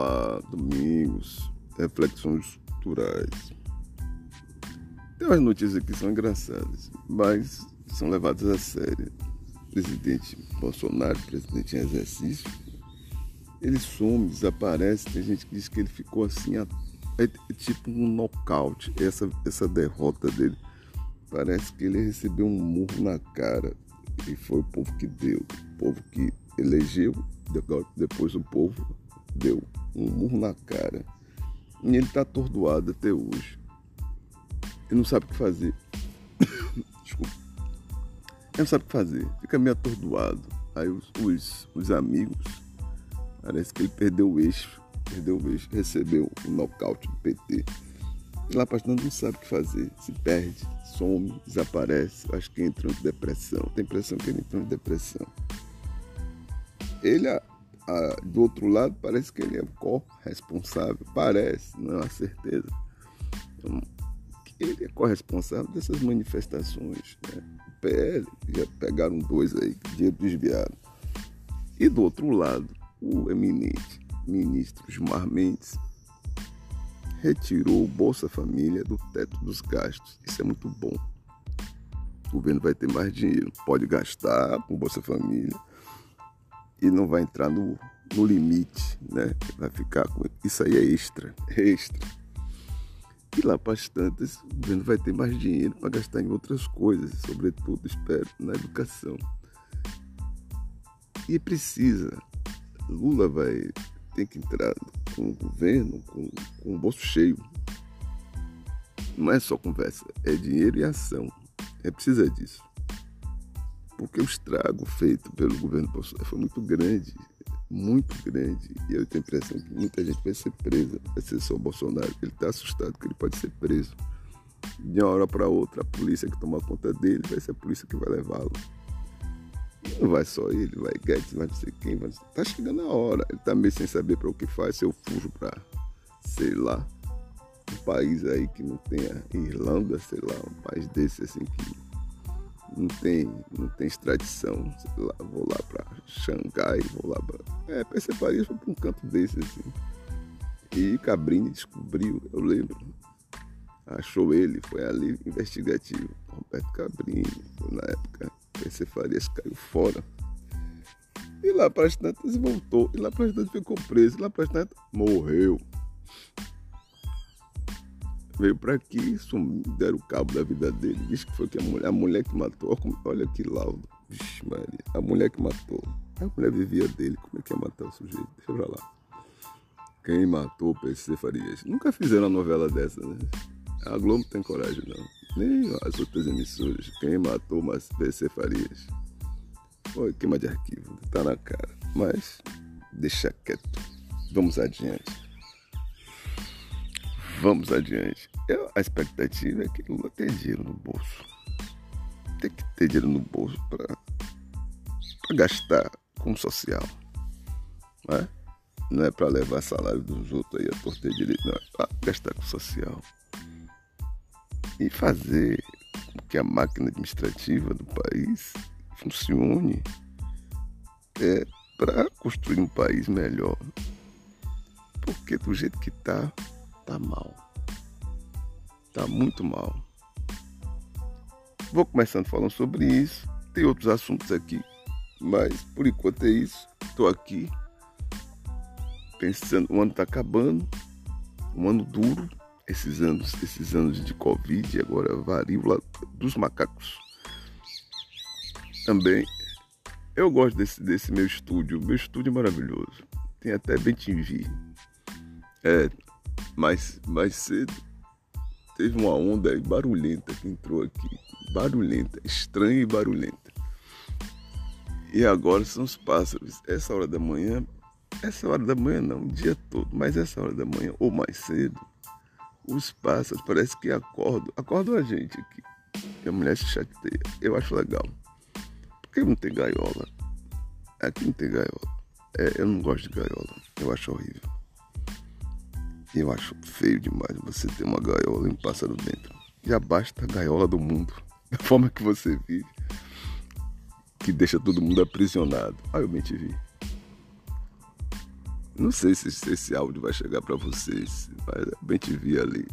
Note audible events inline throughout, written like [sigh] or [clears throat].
Olá, domingos, reflexões culturais. Tem umas notícias que são engraçadas, mas são levadas a sério. O presidente Bolsonaro, presidente em exercício, ele some, desaparece. Tem gente que diz que ele ficou assim, é, é tipo um nocaute. Essa, essa derrota dele parece que ele recebeu um murro na cara e foi o povo que deu, o povo que elegeu, depois o povo deu um murro na cara. E ele está atordoado até hoje. Ele não sabe o que fazer. [laughs] Desculpa. Ele não sabe o que fazer. Fica meio atordoado. Aí os, os, os amigos, parece que ele perdeu o eixo. Perdeu o eixo, recebeu o um nocaute do PT. E lá pastor não sabe o que fazer. Se perde, some, desaparece. Acho que entrou em depressão. Tem impressão que ele entrou em depressão. Ele do outro lado, parece que ele é corresponsável. Parece, não é uma certeza. Então, ele é corresponsável dessas manifestações. Né? O PL, já pegaram dois aí, dinheiro desviado. E do outro lado, o eminente ministro Gilmar Mendes retirou o Bolsa Família do teto dos gastos. Isso é muito bom. O governo vai ter mais dinheiro, pode gastar com Bolsa Família e não vai entrar no, no limite, né? Vai ficar com isso aí é extra, é extra. E lá para as tantas, o governo vai ter mais dinheiro para gastar em outras coisas, sobretudo, espero, na educação. E precisa. Lula vai ter que entrar com o governo com, com o bolso cheio. Não é só conversa, é dinheiro e ação. É precisa disso porque o estrago feito pelo governo Bolsonaro foi muito grande, muito grande. E eu tenho a impressão que muita gente vai ser presa, vai ser só o Bolsonaro. Ele está assustado que ele pode ser preso. De uma hora para outra, a polícia que toma conta dele vai ser a polícia que vai levá-lo. Não vai só ele, vai Guedes, vai não sei quem. Vai... Tá chegando a hora. Ele tá meio sem saber para o que faz. Se eu fujo para, sei lá, um país aí que não tenha Irlanda, sei lá, um país desse assim que não tem, não tem extradição. Lá, vou lá para Xangai, vou lá para. É, Percy Farias foi para um canto desse, assim. E Cabrini descobriu, eu lembro. Achou ele, foi ali investigativo. Roberto Cabrini, na época, Percy Farias caiu fora. E lá para as tantas voltou. E lá para as tantas ficou preso. E lá para as tantas morreu veio para aqui, deram o cabo da vida dele, disse que foi que a mulher, a mulher que matou, olha que laudo, Vixe, Maria, a mulher que matou, a mulher vivia dele, como é que ia matar o sujeito? Deixa pra lá. Quem matou PC Farias? Nunca fizeram uma novela dessa, né? A Globo tem coragem, não. Nem as outras emissoras. Quem matou o PC Farias? Foi queima de arquivo, tá na cara. Mas, deixa quieto. Vamos adiante. Vamos adiante. Eu, a expectativa é que Lula tenha dinheiro no bolso. Tem que ter dinheiro no bolso para gastar com social. Não é, não é para levar salário dos outros aí a torta direito, não. É para gastar com social. E fazer com que a máquina administrativa do país funcione é para construir um país melhor. Porque do jeito que está, tá mal. Tá muito mal. Vou começando falando sobre isso. Tem outros assuntos aqui, mas por enquanto é isso. Estou aqui pensando, o ano está acabando, um ano duro, esses anos, esses anos de Covid, agora varíola dos macacos. Também eu gosto desse, desse meu estúdio. Meu estúdio é maravilhoso. Tem até bem TV. É, mais, mais cedo teve uma onda barulhenta que entrou aqui. Barulhenta, estranha e barulhenta. E agora são os pássaros. Essa hora da manhã, essa hora da manhã não, o dia todo, mas essa hora da manhã ou mais cedo, os pássaros parece que acordam, acordam a gente aqui. E a mulher se chateia. Eu acho legal. Por que não tem gaiola? Aqui não tem gaiola. É, eu não gosto de gaiola. Eu acho horrível. Eu acho feio demais você ter uma gaiola e um pássaro dentro. Já basta a gaiola do mundo. [laughs] Da forma que você vive. Que deixa todo mundo aprisionado. Ah, eu te vi. Não sei se esse áudio vai chegar para vocês. Mas bem te vi ali.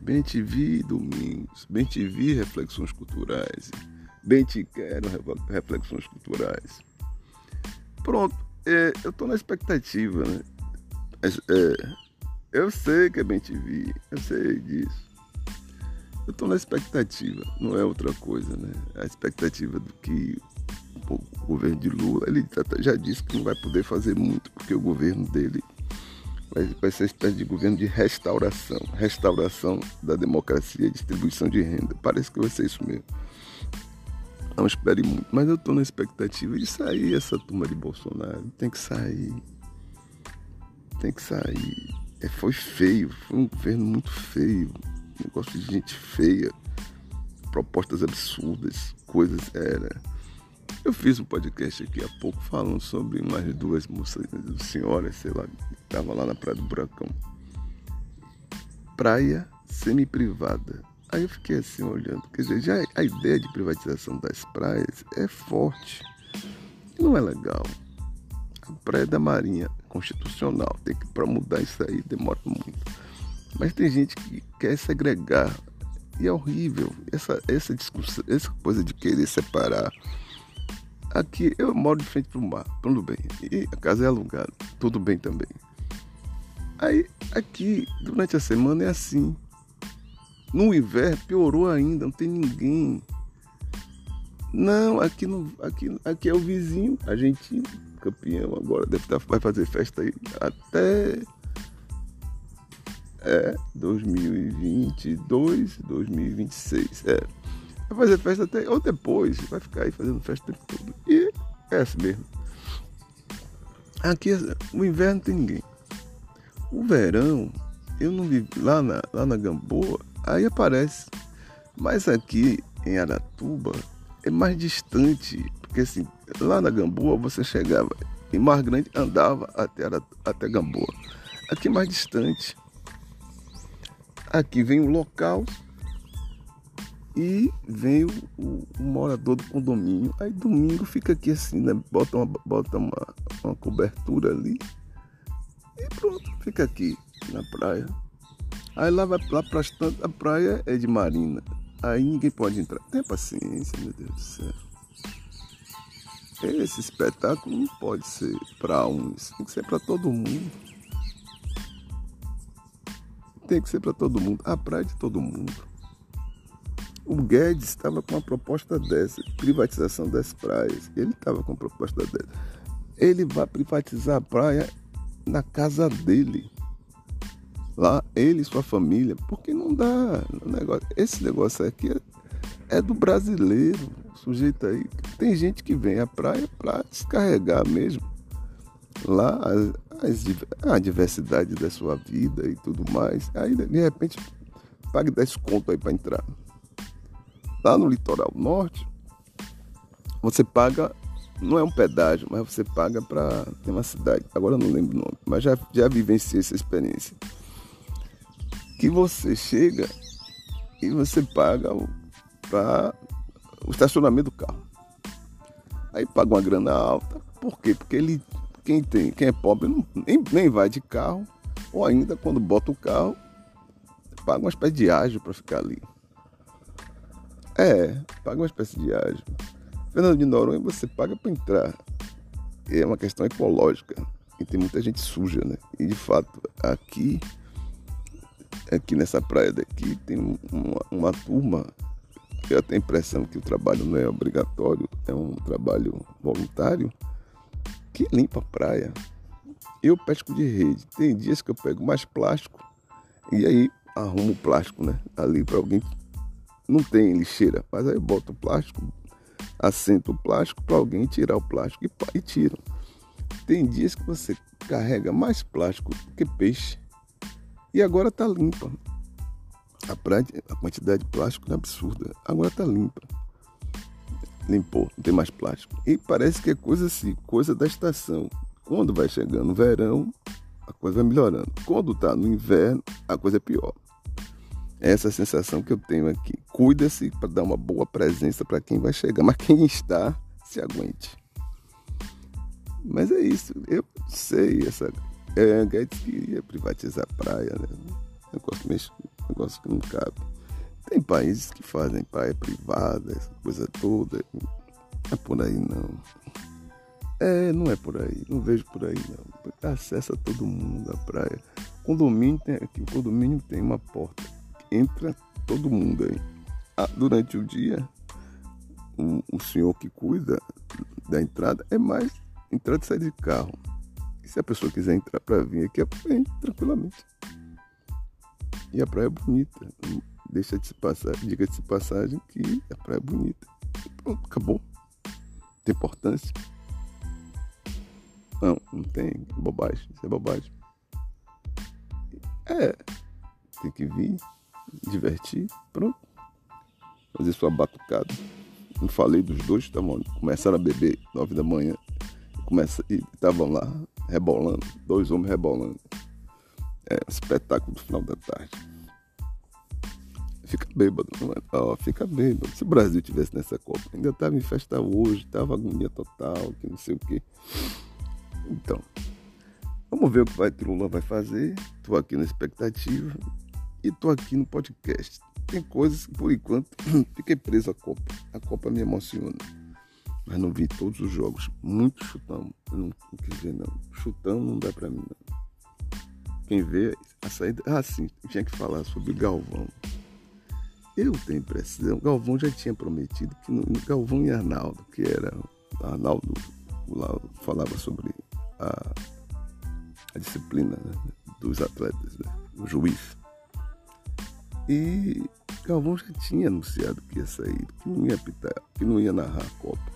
Bem te vi domingos. Bem te vi reflexões culturais. Bem te quero reflexões culturais. Pronto. É, eu tô na expectativa, né? É, eu sei que é bem te vi. Eu sei disso. Eu tô na expectativa. Não é outra coisa, né? A expectativa do que o governo de Lula, ele já disse que não vai poder fazer muito, porque o governo dele vai, ser uma espécie de governo de restauração restauração da democracia distribuição de renda. Parece que vai ser isso mesmo. Não espere muito, mas eu estou na expectativa de sair essa turma de Bolsonaro. Tem que sair. Tem que sair. É, foi feio, foi um governo muito feio. Negócio de gente feia, propostas absurdas, coisas. Era eu fiz um podcast aqui há pouco falando sobre umas duas moças, senhoras, sei lá, que estavam lá na Praia do Buracão. Praia semi-privada. Aí eu fiquei assim olhando, quer dizer, já a ideia de privatização das praias é forte. Não é legal. A praia da Marinha constitucional, tem que para mudar isso aí demora muito. Mas tem gente que quer segregar. E é horrível essa, essa discussão, essa coisa de querer separar Aqui eu moro de frente para o mar, tudo bem. E a casa é alugada, tudo bem também. Aí aqui, durante a semana é assim. No inverno piorou ainda, não tem ninguém. Não, aqui, no, aqui, aqui é o vizinho argentino, campeão agora, deve estar, vai fazer festa aí até é, 2022, 2026. É. Vai fazer festa até, ou depois, vai ficar aí fazendo festa o tempo todo. E é assim mesmo. Aqui, o inverno tem ninguém. O verão, eu não vivo lá na, lá na Gamboa, aí aparece. Mas aqui em Aratuba é mais distante, porque assim, lá na Gamboa você chegava em Mar Grande, andava até, até Gamboa. Aqui mais distante. Aqui vem o local, e vem o, o, o, morador do condomínio. Aí domingo fica aqui assim, né? Bota uma, bota uma, uma cobertura ali. E pronto, fica aqui na praia. Aí lá vai lá para a praia é de marina. Aí ninguém pode entrar. Tenha paciência, meu Deus do céu. Esse espetáculo não pode ser para uns, tem que ser para todo mundo. Tem que ser para todo mundo. A praia de todo mundo. O Guedes estava com uma proposta dessa, privatização das praias. Ele estava com uma proposta dessa. Ele vai privatizar a praia na casa dele. Lá, ele e sua família. Porque não dá. Negócio, esse negócio aqui é, é do brasileiro. Sujeito aí. Tem gente que vem à praia para descarregar mesmo. Lá as, a diversidade da sua vida e tudo mais. Aí de repente pague 10 conto aí para entrar. Lá no litoral norte, você paga, não é um pedágio, mas você paga para. Tem uma cidade, agora não lembro o nome, mas já, já vivenciei essa experiência. Que você chega e você paga para o estacionamento do carro. Aí paga uma grana alta. Por quê? Porque ele, quem, tem, quem é pobre não, nem, nem vai de carro, ou ainda quando bota o carro, paga uma espécie de ágio para ficar ali. É, paga uma espécie de ágio. Fernando de Noronha você paga para entrar. É uma questão ecológica. E tem muita gente suja, né? E de fato, aqui, aqui nessa praia daqui, tem uma, uma turma. Eu tenho a impressão que o trabalho não é obrigatório, é um trabalho voluntário, que limpa a praia. Eu pesco de rede. Tem dias que eu pego mais plástico e aí arrumo o plástico, né? Ali para alguém não tem lixeira, mas aí bota o plástico, assenta o plástico para alguém tirar o plástico e, e tiram. Tem dias que você carrega mais plástico que peixe e agora está limpa. A, praia, a quantidade de plástico é absurda. Agora está limpa. Limpou, não tem mais plástico. E parece que é coisa assim, coisa da estação. Quando vai chegando o verão, a coisa vai melhorando. Quando está no inverno, a coisa é pior essa sensação que eu tenho aqui. Cuida-se para dar uma boa presença para quem vai chegar, mas quem está, se aguente. Mas é isso, eu sei essa É, Guedes queria privatizar a praia, né? Negócio, meio, negócio que não cabe. Tem países que fazem praia privada, essa coisa toda. Não é por aí não. É, não é por aí. Não vejo por aí não. Acessa todo mundo a praia. Condomínio tem aqui, o condomínio tem uma porta. Entra todo mundo aí. Ah, durante o dia, o, senhor que cuida da entrada é mais entrada e sair de carro. E se a pessoa quiser entrar para vir aqui, vem tranquilamente. E a praia é bonita. Deixa de passar, diga-se de passagem que a praia é bonita. Pronto, acabou. Tem importância. Não, não tem. Bobagem. Isso é bobagem. É. Tem que vir, divertir, pronto. Fazer sua batucada. Não falei dos dois, estavam começaram a beber nove da manhã. Começa, e estavam lá rebolando, dois homens rebolando. É espetáculo do final da tarde. Fica bêbado, não é? Oh, fica bêbado. Se o Brasil tivesse nessa Copa, ainda estava em festa hoje, estava agonia total, que não sei o quê. Então, vamos ver o que vai, que Lula vai fazer. Estou aqui na expectativa e estou aqui no podcast. Tem coisas que, por enquanto, [clears throat] fiquei preso à Copa. A Copa me emociona. Mas não vi todos os jogos. Muito chutão. Eu não, não quis ver, não. Chutão não dá pra mim, não. Quem vê a saída. Ah, sim, tinha que falar sobre Galvão. Eu tenho impressão, Galvão já tinha prometido que no, Galvão e Arnaldo, que era Arnaldo lá falava sobre a, a disciplina né, dos atletas, né, o juiz. E Galvão já tinha anunciado que ia sair, que não ia apitar, que não ia narrar a Copa.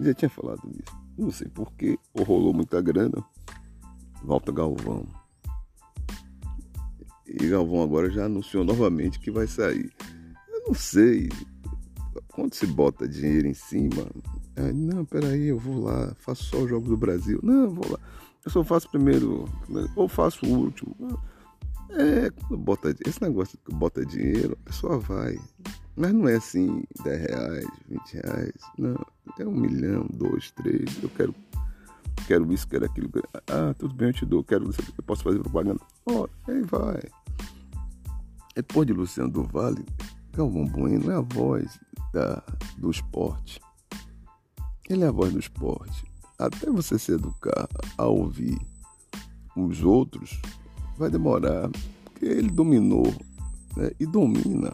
Já tinha falado isso. Não sei porquê, ou rolou muita grana. Volta Galvão. E Galvão agora já anunciou novamente que vai sair. Eu não sei. Quando se bota dinheiro em cima, é, não, peraí, eu vou lá, faço só os Jogos do Brasil. Não, vou lá. Eu só faço primeiro, ou faço o último. É, quando bota esse negócio que bota dinheiro, a pessoa vai. Mas não é assim, 10 reais, 20 reais. Não, é um milhão, dois, três. Eu quero, quero isso, quero aquilo. Ah, tudo bem, eu te dou. Quero, eu posso fazer propaganda. Ó, oh, aí vai. Depois de Luciano do Vale, Galvão Bueno é a voz da, do esporte. Ele é a voz do esporte. Até você se educar a ouvir os outros, vai demorar. Porque ele dominou né, e domina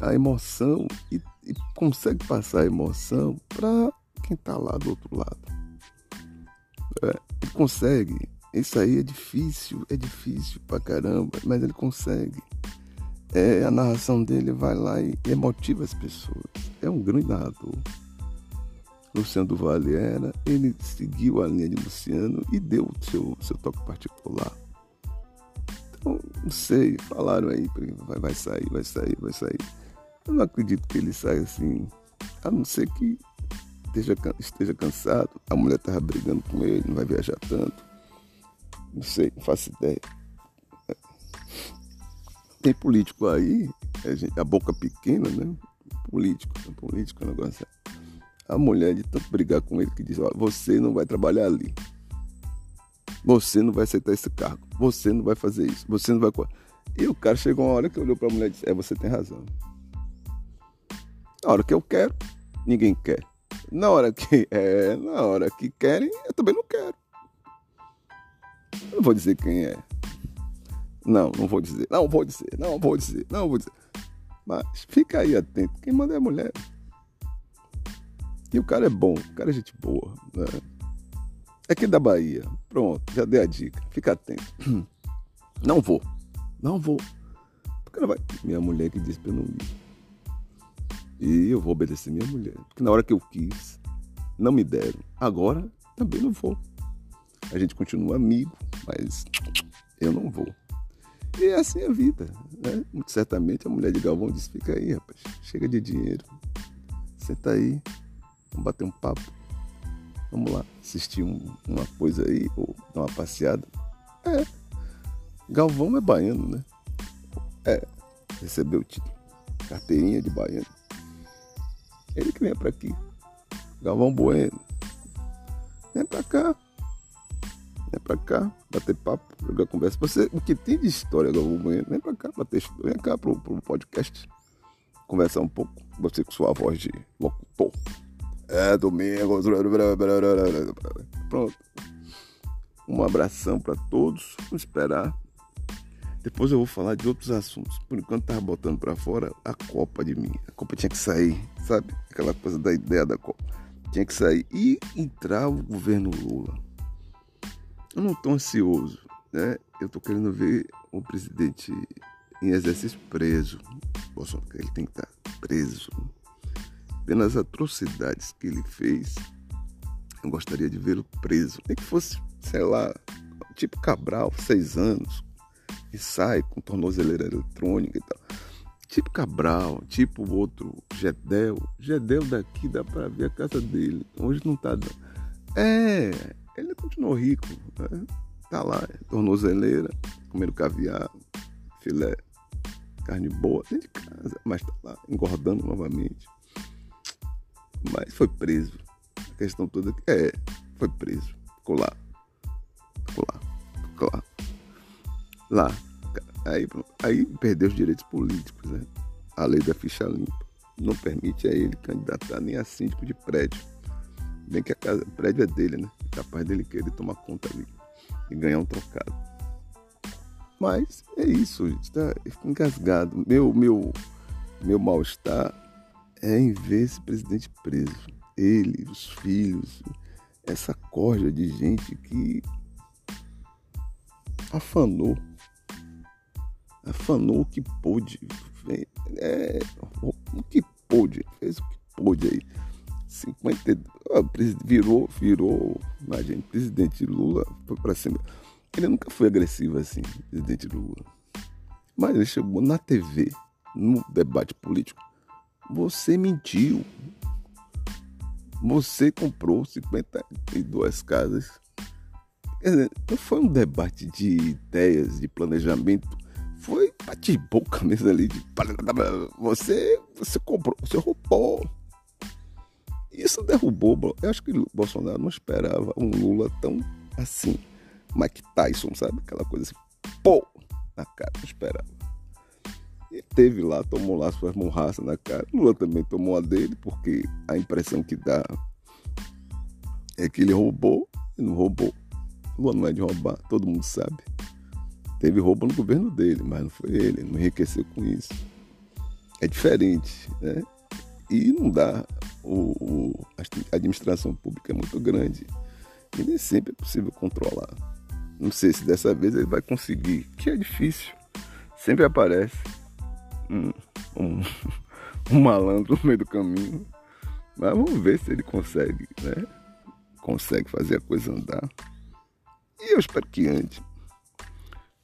a emoção e, e consegue passar a emoção para quem está lá do outro lado. É, consegue isso aí é difícil, é difícil pra caramba, mas ele consegue. É, a narração dele vai lá e emotiva as pessoas. É um grande narrador. Luciano do Vale era, ele seguiu a linha de Luciano e deu o seu, seu toque particular. Então, não sei, falaram aí, vai, vai sair, vai sair, vai sair. Eu não acredito que ele saia assim, a não ser que esteja, esteja cansado, a mulher estava brigando com ele, não vai viajar tanto. Não sei, não faço ideia. Tem político aí, a, boca pequena, né? Político, político é um negócio. A mulher de tanto brigar com ele que diz, você não vai trabalhar ali. Você não vai aceitar esse cargo. Você não vai fazer isso. Você não vai. E o cara chegou uma hora que olhou para a mulher e disse: É, você tem razão. Na hora que eu quero, ninguém quer. Na hora que é, na hora que querem, eu também não quero. Eu não vou dizer quem é. Não, não vou dizer. Não vou dizer. Não vou dizer. Não vou dizer. Mas fica aí atento. Quem manda é a mulher. E o cara é bom. O cara é gente boa. Né? É aqui da Bahia. Pronto, já dei a dica. Fica atento. [clears throat] Não vou. Não vou. O cara vai. Minha mulher que disse pra eu não ir. E eu vou obedecer minha mulher. Porque na hora que eu quis, não me deram. Agora também não vou. A gente continua amigo, mas eu não vou. E é assim a vida. Né? Muito certamente a mulher de Galvão disse: fica aí, rapaz, chega de dinheiro. Senta aí, vamos bater um papo. Vamos lá, assistir um, uma coisa aí, ou dar uma passeada. É. Galvão é baiano, né? É. Recebeu o título. Carteirinha de baiano. Ele que vem pra aqui. Galvão Bueno. Vem pra cá. Vem pra cá, bater papo, jogar conversa. Você, o que tem de história Albuquerque, vem pra cá, bater Vem cá pro, pro podcast. Conversar um pouco. Você com sua voz de locutor. É, domingo. Pronto. Um abração para todos. Vamos esperar. Depois eu vou falar de outros assuntos. Por enquanto tava botando para fora a Copa de mim. A Copa tinha que sair, sabe? Aquela coisa da ideia da Copa. Tinha que sair e entrar o governo Lula. Eu não tô ansioso, né? Eu tô querendo ver o presidente em exercício preso. Bolsonaro, ele tem que estar tá preso. Pelas atrocidades que ele fez, eu gostaria de vê-lo preso. Nem que fosse, sei lá, tipo Cabral, seis anos, e sai com tornozeleira eletrônica e tal. Tipo Cabral, tipo o outro Gedel. Gedel daqui dá pra ver a casa dele. Hoje não tá. É, ele continuou rico. Né? Tá lá, tornozeleira, comendo caviar, filé, carne boa dentro de casa, mas tá lá, engordando novamente. Mas foi preso. A questão toda é, foi preso. Ficou lá. Ficou lá. Ficou lá lá. Aí, aí perdeu os direitos políticos, né? A lei da ficha limpa não permite a ele candidatar nem a síndico de prédio. Bem que a casa, o prédio é dele, né? É capaz dele querer tomar conta ali e ganhar um trocado. Mas é isso, gente. Tá engasgado. Meu, meu, meu mal-estar é em ver esse presidente preso. Ele, os filhos, essa corja de gente que afanou afanou o que pôde. É, o que pôde, fez o que pôde aí. 50, virou, virou, imagina, presidente Lula foi para cima. Ele nunca foi agressivo assim, presidente Lula. Mas ele chegou na TV, no debate político. Você mentiu. Você comprou 52 casas. Quer dizer, não foi um debate de ideias, de planejamento foi bate-boca mesmo ali. De, você, você comprou, você roubou. Isso derrubou. Eu acho que o Bolsonaro não esperava um Lula tão assim. Mike Tyson, sabe? Aquela coisa assim, pô, na cara, não esperava. E teve lá, tomou lá suas morraças na cara. Lula também tomou a dele, porque a impressão que dá é que ele roubou e não roubou. Lula não é de roubar, todo mundo sabe. Teve roubo no governo dele, mas não foi ele, não enriqueceu com isso. É diferente, né? E não dá. O, o, a administração pública é muito grande e nem sempre é possível controlar. Não sei se dessa vez ele vai conseguir, que é difícil. Sempre aparece um, um, [laughs] um malandro no meio do caminho. Mas vamos ver se ele consegue, né? Consegue fazer a coisa andar. E eu espero que antes.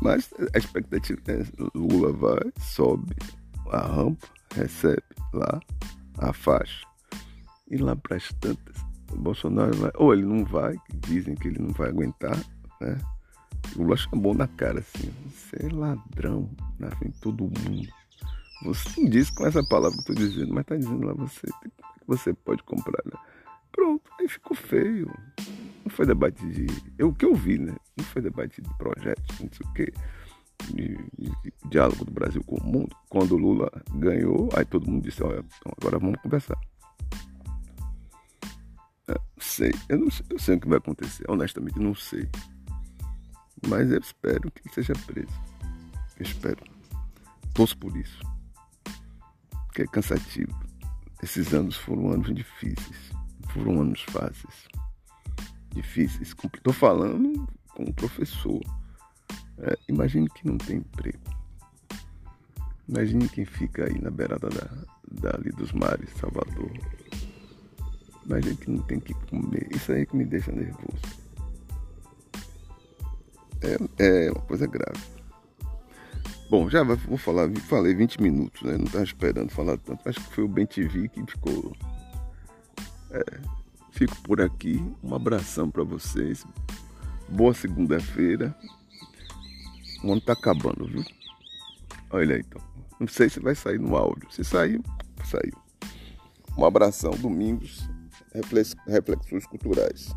Mas a expectativa é Lula vai, sobe a rampa, recebe lá a faixa. E lá para as tantas, o Bolsonaro vai, ou ele não vai, dizem que ele não vai aguentar, né? O Lula chamou na cara assim, você é ladrão na frente de todo mundo. Você não disse com essa palavra que eu estou dizendo, mas está dizendo lá você, você pode comprar, né? Pronto, aí ficou feio. Não foi debate de. Eu, o que eu vi, né? Não foi debate de projetos, não sei o quê. De, de, de, diálogo do Brasil com o mundo. Quando o Lula ganhou, aí todo mundo disse, olha, então agora vamos conversar. Sei, eu não sei, eu sei o que vai acontecer, honestamente não sei. Mas eu espero que ele seja preso. Eu espero. Torço por isso. Que é cansativo. Esses anos foram anos difíceis. Foram anos fáceis difíceis. Estou falando com um professor. É, imagine que não tem emprego. Imagine quem fica aí na beirada da, dali dos mares, Salvador. Imagine que não tem que comer. Isso aí que me deixa nervoso. É, é uma coisa grave. Bom, já vou falar, falei 20 minutos, né? Não estava esperando falar tanto. Acho que foi o Ben TV que ficou. É, Fico por aqui. Um abração para vocês. Boa segunda-feira. O ano tá acabando, viu? Olha aí, então. Não sei se vai sair no áudio. Se saiu, saiu. Um abração, domingos, reflexões culturais.